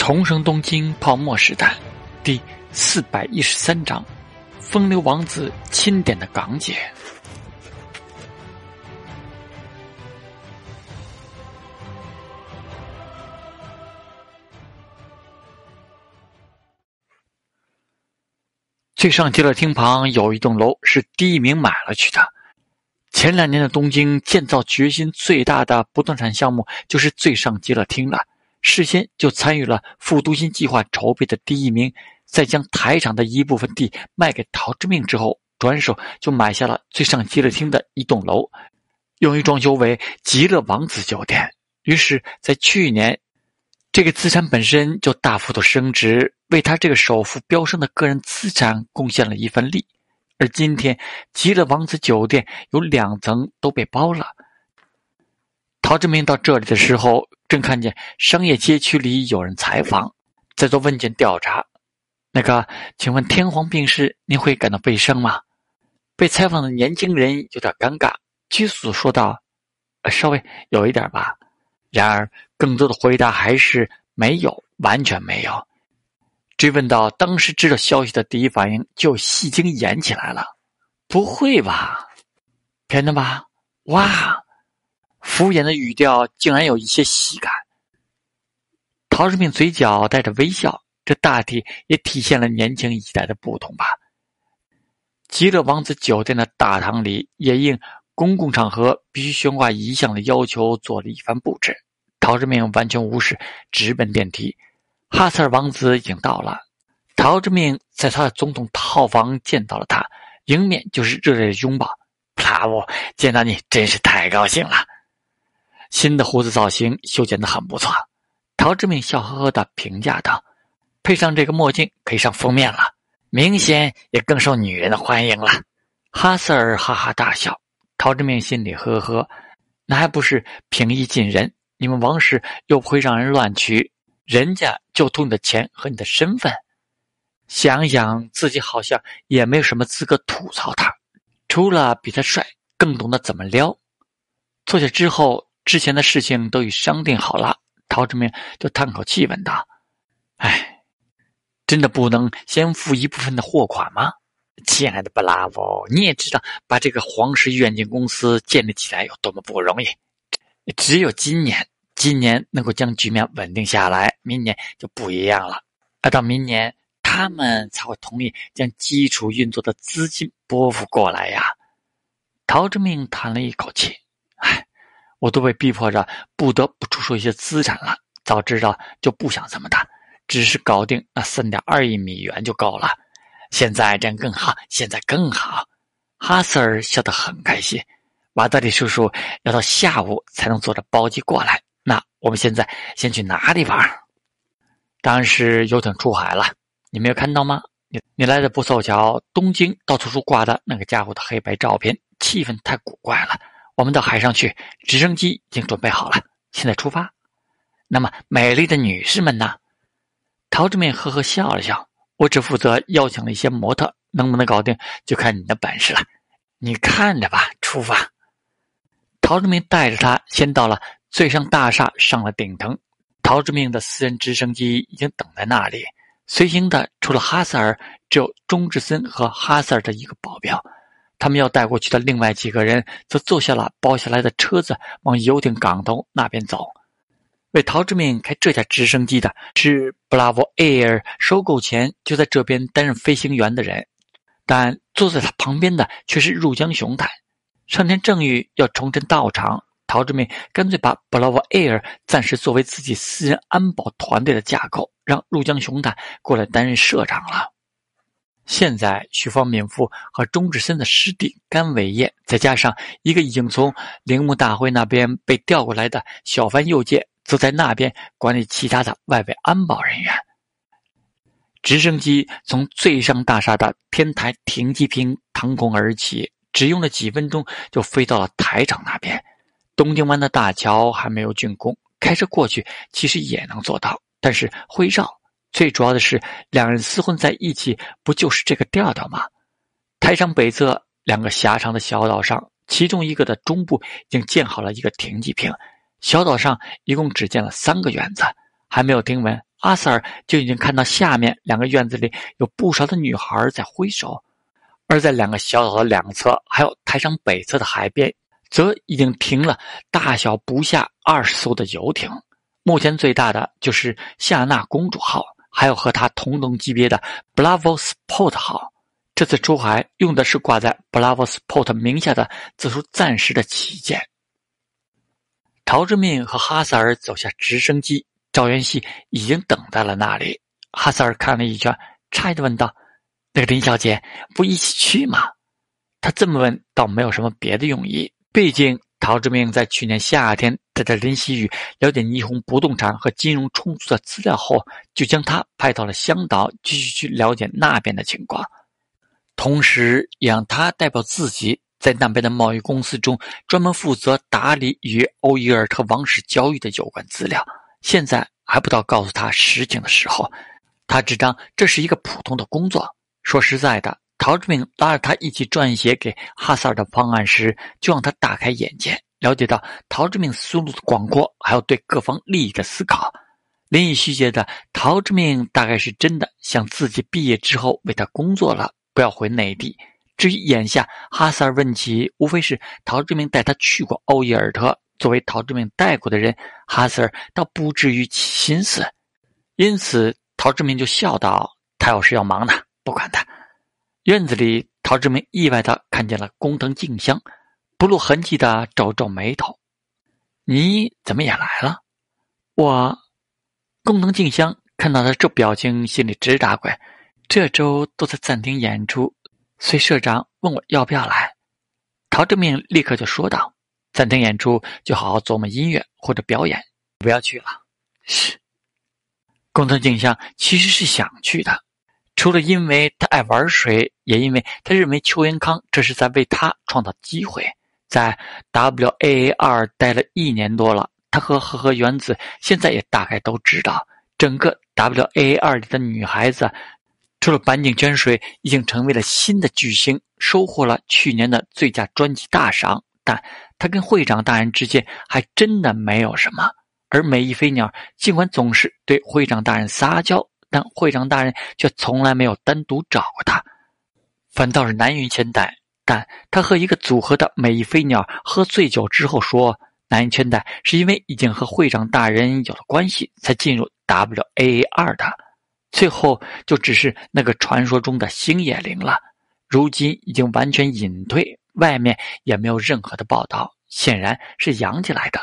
重生东京泡沫时代，第四百一十三章：风流王子钦点的港姐。最上街的厅旁有一栋楼是第一名买了去的。前两年的东京建造决心最大的不动产项目就是最上街的厅了。事先就参与了复都新计划筹备的第一名，在将台场的一部分地卖给陶之命之后，转手就买下了最上极乐厅的一栋楼，用于装修为极乐王子酒店。于是，在去年，这个资产本身就大幅度升值，为他这个首富飙升的个人资产贡献了一份力。而今天，极乐王子酒店有两层都被包了。陶志明到这里的时候。正看见商业街区里有人采访，在做问卷调查。那个，请问天皇病逝，您会感到悲伤吗？被采访的年轻人有点尴尬，拘束说道：“稍微有一点吧。”然而，更多的回答还是没有，完全没有。追问到当时知道消息的第一反应，就戏精演起来了：“不会吧？真的吧？哇！”敷衍的语调竟然有一些喜感。陶志明嘴角带着微笑，这大体也体现了年轻一代的不同吧。极乐王子酒店的大堂里，也应公共场合必须悬挂遗像的要求做了一番布置。陶志明完全无视，直奔电梯。哈塞尔王子已经到了，陶志明在他的总统套房见到了他，迎面就是热烈的拥抱。布拉沃，见到你真是太高兴了。新的胡子造型修剪的很不错，陶志明笑呵呵的评价道：“配上这个墨镜，可以上封面了，明显也更受女人的欢迎了。”哈瑟尔哈哈大笑，陶志明心里呵呵，那还不是平易近人？你们王室又不会让人乱娶，人家就图你的钱和你的身份。想想自己好像也没有什么资格吐槽他，除了比他帅，更懂得怎么撩。坐下之后。之前的事情都已商定好了，陶志明就叹口气问道：“哎，真的不能先付一部分的货款吗？”亲爱的布拉沃，你也知道，把这个皇室远景公司建立起来有多么不容易。只有今年，今年能够将局面稳定下来，明年就不一样了。而到明年，他们才会同意将基础运作的资金拨付过来呀。陶志明叹了一口气。哎我都被逼迫着不得不出售一些资产了。早知道就不想这么大，只是搞定那三点二亿美元就够了。现在这样更好，现在更好。哈斯尔笑得很开心。瓦德里叔叔要到下午才能坐着包机过来。那我们现在先去哪里玩？当然是游艇出海了。你没有看到吗？你你来的不凑巧，东京到处处挂的那个家伙的黑白照片，气氛太古怪了。我们到海上去，直升机已经准备好了，现在出发。那么，美丽的女士们呢？陶志明呵呵笑了笑。我只负责邀请了一些模特，能不能搞定就看你的本事了。你看着吧，出发。陶志明带着他先到了最上大厦，上了顶层。陶志明的私人直升机已经等在那里。随行的除了哈塞尔，只有钟志森和哈塞尔的一个保镖。他们要带过去的另外几个人，则坐下了包下来的车子，往游艇港头那边走。为陶志明开这架直升机的是 Bravo Air 收购前就在这边担任飞行员的人，但坐在他旁边的却是入江雄太。上天正欲要重振道场，陶志明干脆把 Bravo Air 暂时作为自己私人安保团队的架构，让入江雄太过来担任社长了。现在，徐方敏夫和钟志森的师弟甘伟业，再加上一个已经从铃木大会那边被调过来的小番右介，则在那边管理其他的外围安保人员。直升机从最上大厦的天台停机坪腾空而起，只用了几分钟就飞到了台场那边。东京湾的大桥还没有竣工，开车过去其实也能做到，但是会绕。最主要的是，两人厮混在一起，不就是这个调调吗？台上北侧两个狭长的小岛上，其中一个的中部已经建好了一个停机坪。小岛上一共只建了三个院子，还没有听闻阿瑟尔就已经看到下面两个院子里有不少的女孩在挥手，而在两个小岛的两侧，还有台上北侧的海边，则已经停了大小不下二十艘的游艇。目前最大的就是夏娜公主号，还有和它同等级别的 Blavosport 号。这次出海用的是挂在 Blavosport 名下的这艘暂时的旗舰。陶志敏和哈萨尔走下直升机，赵元熙已经等在了那里。哈萨尔看了一圈，诧异的问道：“那个林小姐不一起去吗？”他这么问倒没有什么别的用意，毕竟陶志明在去年夏天带着林希宇了解霓虹不动产和金融充足的资料后，就将他派到了香岛，继续去了解那边的情况，同时也让他代表自己。在那边的贸易公司中，专门负责打理与欧伊尔特王室交易的有关资料。现在还不到告诉他实情的时候，他只当这是一个普通的工作。说实在的，陶志明拉着他一起撰写给哈萨尔的方案时，就让他大开眼界，了解到陶志明思路的广阔，还有对各方利益的思考。林以虚觉得陶志明大概是真的想自己毕业之后为他工作了，不要回内地。至于眼下哈萨尔问起，无非是陶志明带他去过欧伊尔特。作为陶志明带过的人，哈萨尔倒不至于起心思。因此，陶志明就笑道：“他有事要忙呢，不管他。”院子里，陶志明意外的看见了工藤静香，不露痕迹的皱皱眉头：“你怎么也来了？”我，工藤静香看到他这表情，心里直打滚。这周都在暂停演出。随社长问我要不要来，陶志明立刻就说道：“暂停演出，就好好琢磨音乐或者表演，不要去了。”是。工藤静香其实是想去的，除了因为他爱玩水，也因为他认为邱元康这是在为他创造机会。在 W A A 二待了一年多了，他和和和原子现在也大概都知道，整个 W A A 二里的女孩子。除了板井泉水已经成为了新的巨星，收获了去年的最佳专辑大赏，但他跟会长大人之间还真的没有什么。而美一飞鸟尽管总是对会长大人撒娇，但会长大人却从来没有单独找过他，反倒是南云千代。但他和一个组合的美飞鸟喝醉酒之后说，南云千代是因为已经和会长大人有了关系，才进入 W A A 二的。最后就只是那个传说中的星野灵了，如今已经完全隐退，外面也没有任何的报道，显然是养起来的。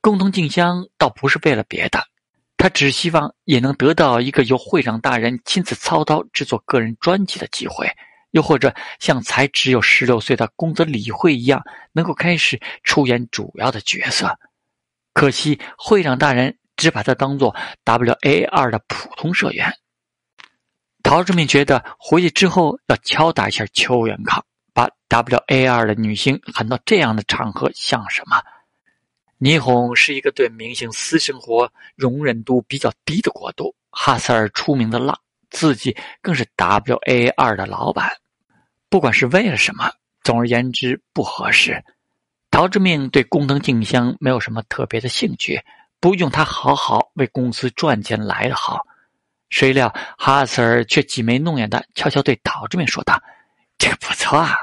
共同静香倒不是为了别的，他只希望也能得到一个由会长大人亲自操刀制作个人专辑的机会，又或者像才只有十六岁的公子李慧一样，能够开始出演主要的角色。可惜会长大人。只把他当做 W A 二的普通社员。陶志明觉得回去之后要敲打一下邱元康，把 W A 二的女星喊到这样的场合像什么？霓虹是一个对明星私生活容忍度比较低的国度。哈塞尔出名的浪，自己更是 W A 二的老板。不管是为了什么，总而言之不合适。陶志明对宫藤静香没有什么特别的兴趣。不用他好好为公司赚钱来的好，谁料哈塞尔却挤眉弄眼的悄悄对陶志明说道：“这个不错啊，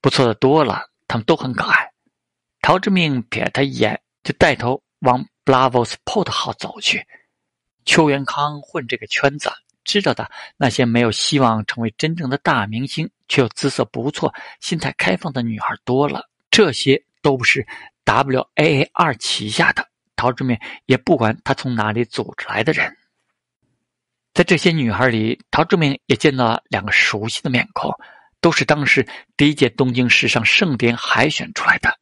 不错的多了，他们都很可爱。”陶志明瞥了他一眼，就带头往 Blavosport 号走去。邱元康混这个圈子，知道的那些没有希望成为真正的大明星，却又姿色不错、心态开放的女孩多了。这些都不是 W A A 二旗下的。陶志明也不管他从哪里组织来的人，在这些女孩里，陶志明也见到了两个熟悉的面孔，都是当时第一届东京时尚盛典海选出来的。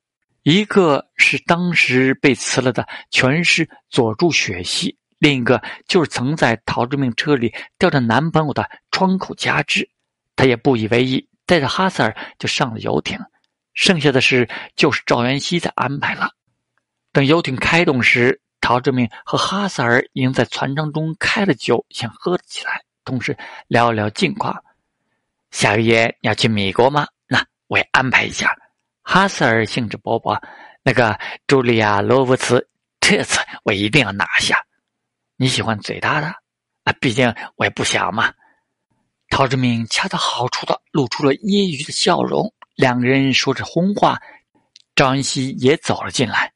一个是当时被辞了的全师佐助雪系，另一个就是曾在陶志明车里吊着男朋友的窗口佳枝。他也不以为意，带着哈塞尔就上了游艇。剩下的事就是赵元熙在安排了。等游艇开动时，陶志明和哈萨尔已经在船舱中开了酒，想喝了起来，同时聊了聊近况。下个月你要去美国吗？那我也安排一下。哈萨尔兴致勃勃。那个茱莉亚·罗伯茨，这次我一定要拿下。你喜欢嘴大的？啊，毕竟我也不小嘛。陶志明恰到好处的露出了揶揄的笑容，两个人说着荤话，赵云熙也走了进来。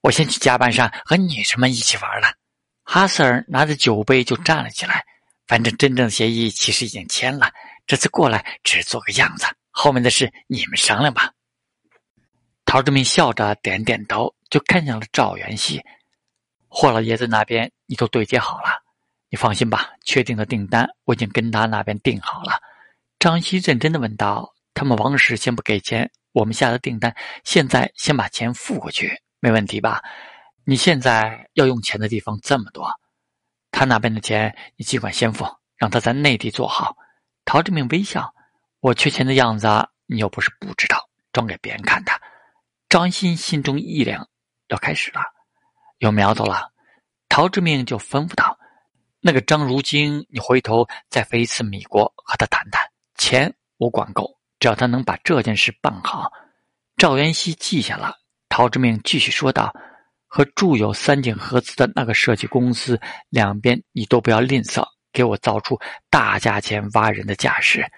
我先去甲板上和女生们一起玩了。哈瑟尔拿着酒杯就站了起来。反正真正的协议其实已经签了，这次过来只做个样子，后面的事你们商量吧。陶志明笑着点点头，就看向了赵元熙。霍老爷子那边你都对接好了，你放心吧，确定的订单我已经跟他那边订好了。张希认真的问道：“他们王氏先不给钱，我们下的订单现在先把钱付过去，没问题吧？你现在要用钱的地方这么多。”他那边的钱你尽管先付，让他在内地做好。陶志明微笑：“我缺钱的样子，你又不是不知道，装给别人看的。”张欣心中一凉，要开始了，有苗头了。陶志明就吩咐道：“那个张如晶，你回头再飞一次米国和他谈谈，钱我管够，只要他能把这件事办好。”赵元熙记下了。陶志明继续说道。和住有三井合资的那个设计公司，两边你都不要吝啬，给我造出大价钱挖人的架势。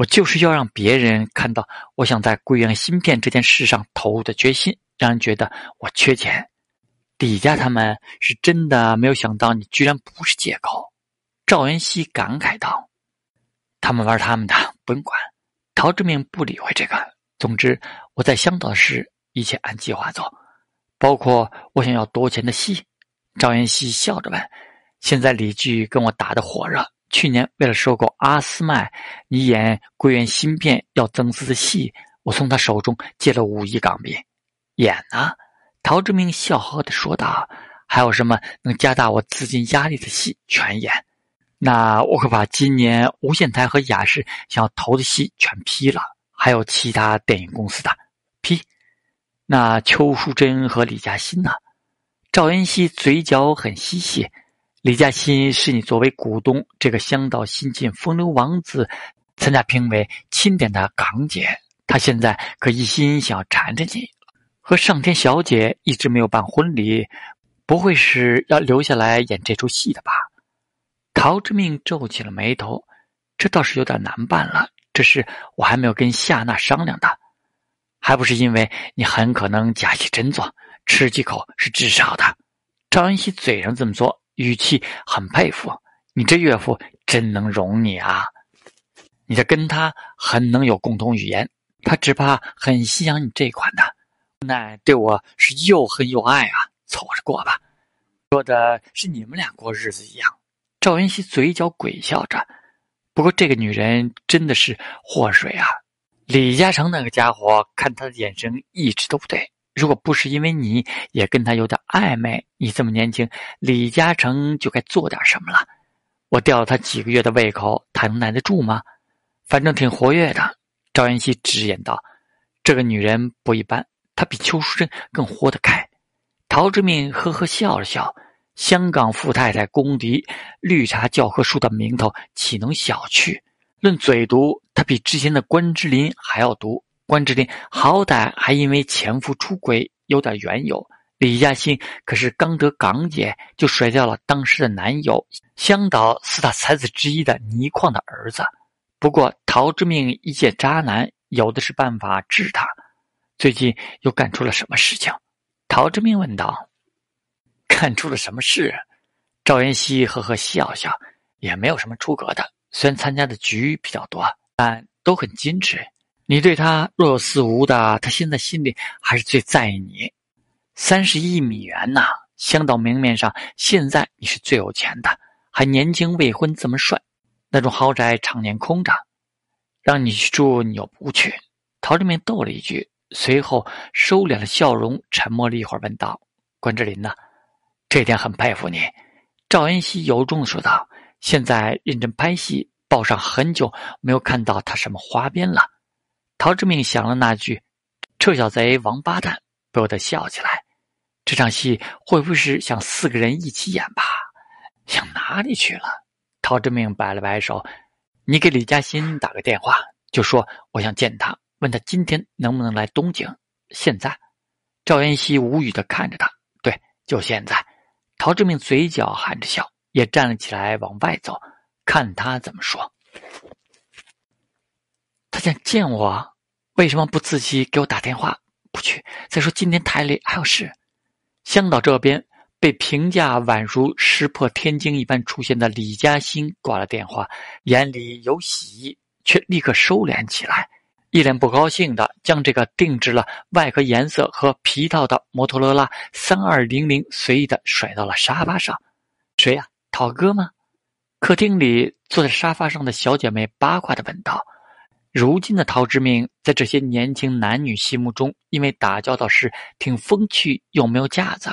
我就是要让别人看到，我想在贵阳芯片这件事上投入的决心，让人觉得我缺钱。李家他们是真的没有想到，你居然不是借口。赵元熙感慨道：“他们玩他们的，不用管。”陶志明不理会这个。总之，我在香岛的事，一切按计划走。包括我想要多钱的戏，赵元熙笑着问：“现在李剧跟我打得火热，去年为了收购阿斯麦，你演桂圆芯片要增资的戏，我从他手中借了五亿港币，演呢。”陶志明笑呵呵的说道：“还有什么能加大我资金压力的戏，全演。那我可把今年无线台和雅视想要投的戏全批了，还有其他电影公司的批。”那邱淑贞和李嘉欣呢？赵恩熙嘴角很嘻嘻。李嘉欣是你作为股东，这个香岛新晋风流王子参加评委钦点的港姐，她现在可一心想缠着你。和上天小姐一直没有办婚礼，不会是要留下来演这出戏的吧？陶之命皱起了眉头，这倒是有点难办了。这事我还没有跟夏娜商量的。还不是因为你很可能假戏真做，吃几口是至少的。赵恩熙嘴上这么说，语气很佩服。你这岳父真能容你啊！你这跟他很能有共同语言，他只怕很欣赏你这款的。那对我是又恨又爱啊！凑合着过吧，说的是你们俩过日子一样。赵云熙嘴角鬼笑着，不过这个女人真的是祸水啊！李嘉诚那个家伙，看他的眼神一直都不对。如果不是因为你也跟他有点暧昧，你这么年轻，李嘉诚就该做点什么了。我吊了他几个月的胃口，他能耐得住吗？反正挺活跃的。赵元熙直言道：“这个女人不一般，她比邱淑贞更活得开。”陶志敏呵呵笑了笑：“香港富太太公敌，绿茶教科书的名头岂能小觑？”论嘴毒，他比之前的关之琳还要毒。关之琳好歹还因为前夫出轨有点缘由，李嘉欣可是刚得港姐就甩掉了当时的男友，香岛四大才子之一的倪匡的儿子。不过陶之命一介渣男，有的是办法治他。最近又干出了什么事情？陶之命问道。干出了什么事？赵元熙呵呵笑笑，也没有什么出格的。虽然参加的局比较多，但都很矜持。你对他若有似无的，他现在心里还是最在意你。三十亿美元呐，香岛明面上现在你是最有钱的，还年轻未婚，这么帅，那种豪宅常年空着，让你去住你又不去。陶志明逗了一句，随后收敛了笑容，沉默了一会儿，问道：“关之琳呢？这点很佩服你。”赵恩熙由衷的说道。现在认真拍戏，报上很久没有看到他什么花边了。陶志明想了那句“臭小贼，王八蛋”，不由得笑起来。这场戏会不会是想四个人一起演吧？想哪里去了？陶志明摆了摆手：“你给李嘉欣打个电话，就说我想见他，问他今天能不能来东京。”现在，赵元熙无语的看着他：“对，就现在。”陶志明嘴角含着笑，也站了起来往外走，看他怎么说。想见我，为什么不自己给我打电话？不去。再说今天台里还有事。香岛这边被评价宛如石破天惊一般出现的李嘉欣挂了电话，眼里有喜，却立刻收敛起来，一脸不高兴的将这个定制了外壳颜色和皮套的摩托罗拉三二零零随意的甩到了沙发上。谁呀？涛哥吗？客厅里坐在沙发上的小姐妹八卦的问道。如今的陶之明，在这些年轻男女心目中，因为打交道时挺风趣又没有架子，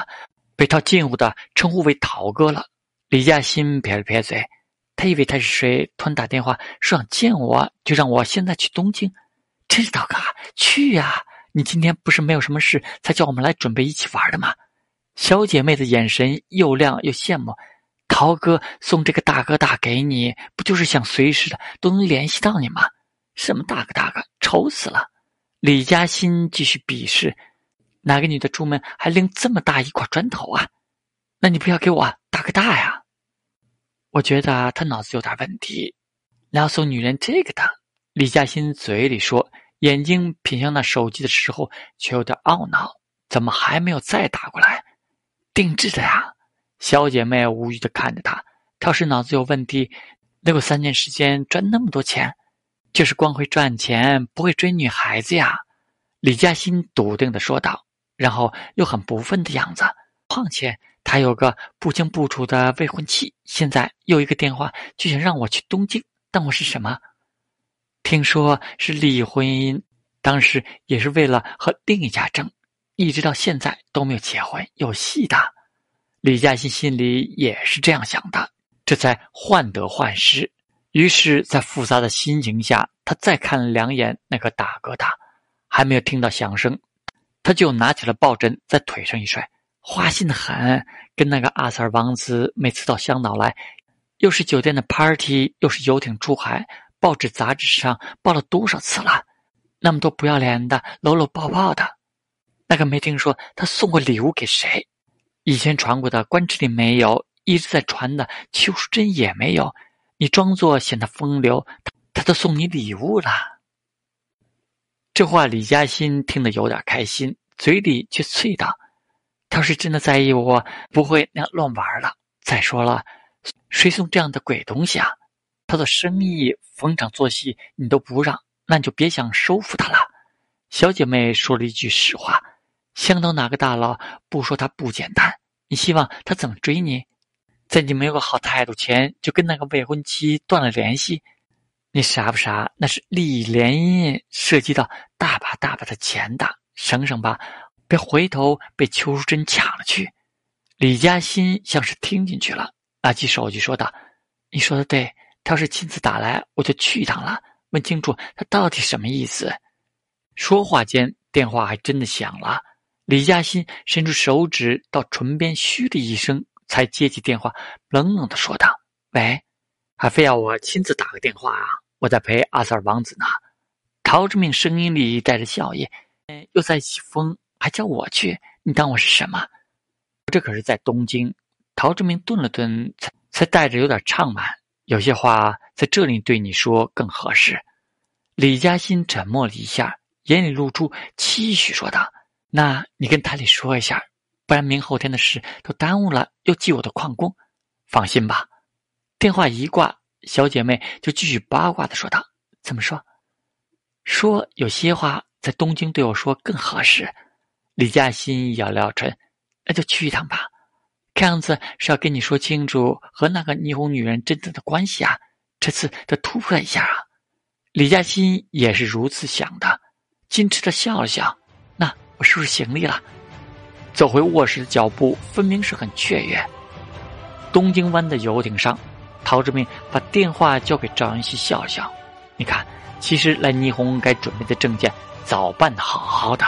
被他近乎的称呼为“陶哥”了。李嘉欣撇了撇嘴，他以为他是谁，突然打电话说想见我，就让我现在去东京。真是陶哥，去呀！你今天不是没有什么事，才叫我们来准备一起玩的吗？小姐妹的眼神又亮又羡慕。陶哥送这个大哥大给你，不就是想随时的都能联系到你吗？什么大哥大哥，丑死了！李嘉欣继续鄙视：“哪个女的出门还拎这么大一块砖头啊？那你不要给我大哥大呀！”我觉得他脑子有点问题，哪送女人这个的？李嘉欣嘴里说，眼睛品向那手机的时候却有点懊恼：怎么还没有再打过来？定制的呀！小姐妹无语的看着他，他要是脑子有问题，能有三年时间赚那么多钱？就是光会赚钱，不会追女孩子呀！李嘉欣笃定的说道，然后又很不忿的样子。况且他有个不清不楚的未婚妻，现在又一个电话就想让我去东京，当我是什么？听说是利益婚姻，当时也是为了和另一家争，一直到现在都没有结婚，有戏的。李嘉欣心里也是这样想的，这才患得患失。于是，在复杂的心情下，他再看了两眼那个大哥大，还没有听到响声，他就拿起了抱枕在腿上一摔，花心的很。跟那个阿 Sir 王子每次到香岛来，又是酒店的 party，又是游艇出海，报纸杂志上报了多少次了？那么多不要脸的搂搂抱抱的，那个没听说他送过礼物给谁？以前传过的关之琳没有，一直在传的邱淑贞也没有。你装作显得风流，他他都送你礼物了。这话李嘉欣听得有点开心，嘴里却啐道：“他是真的在意我，不会那样乱玩了。再说了，谁送这样的鬼东西啊？他的生意逢场作戏，你都不让，那你就别想收服他了。”小姐妹说了一句实话：“香岛哪个大佬不说他不简单？你希望他怎么追你？”在你没有个好态度前，就跟那个未婚妻断了联系，你傻不傻？那是利益联姻，涉及到大把大把的钱的，省省吧，别回头被邱淑贞抢了去。李嘉欣像是听进去了，拿起手机说道：“你说的对，他要是亲自打来，我就去一趟了，问清楚他到底什么意思。”说话间，电话还真的响了。李嘉欣伸出手指到唇边，嘘的一声。才接起电话，冷冷的说道：“喂，还非要我亲自打个电话啊？我在陪阿 Sir 王子呢。”陶志明声音里带着笑意：“又在起风，还叫我去？你当我是什么？这可是在东京。”陶志明顿了顿，才才带着有点怅满：“有些话在这里对你说更合适。”李嘉欣沉默了一下，眼里露出期许，说道：“那你跟台里说一下。”不然明后天的事都耽误了，又记我的旷工。放心吧。电话一挂，小姐妹就继续八卦的说道：“怎么说？说有些话在东京对我说更合适。”李嘉欣咬了咬唇：“那就去一趟吧。看样子是要跟你说清楚和那个霓虹女人真正的关系啊。这次得突破一下啊。”李嘉欣也是如此想的，矜持的笑了笑：“那我收拾行李了。”走回卧室的脚步分明是很雀跃。东京湾的游艇上，陶志明把电话交给赵云熙，笑笑：“你看，其实来霓虹该准备的证件早办的好好的。”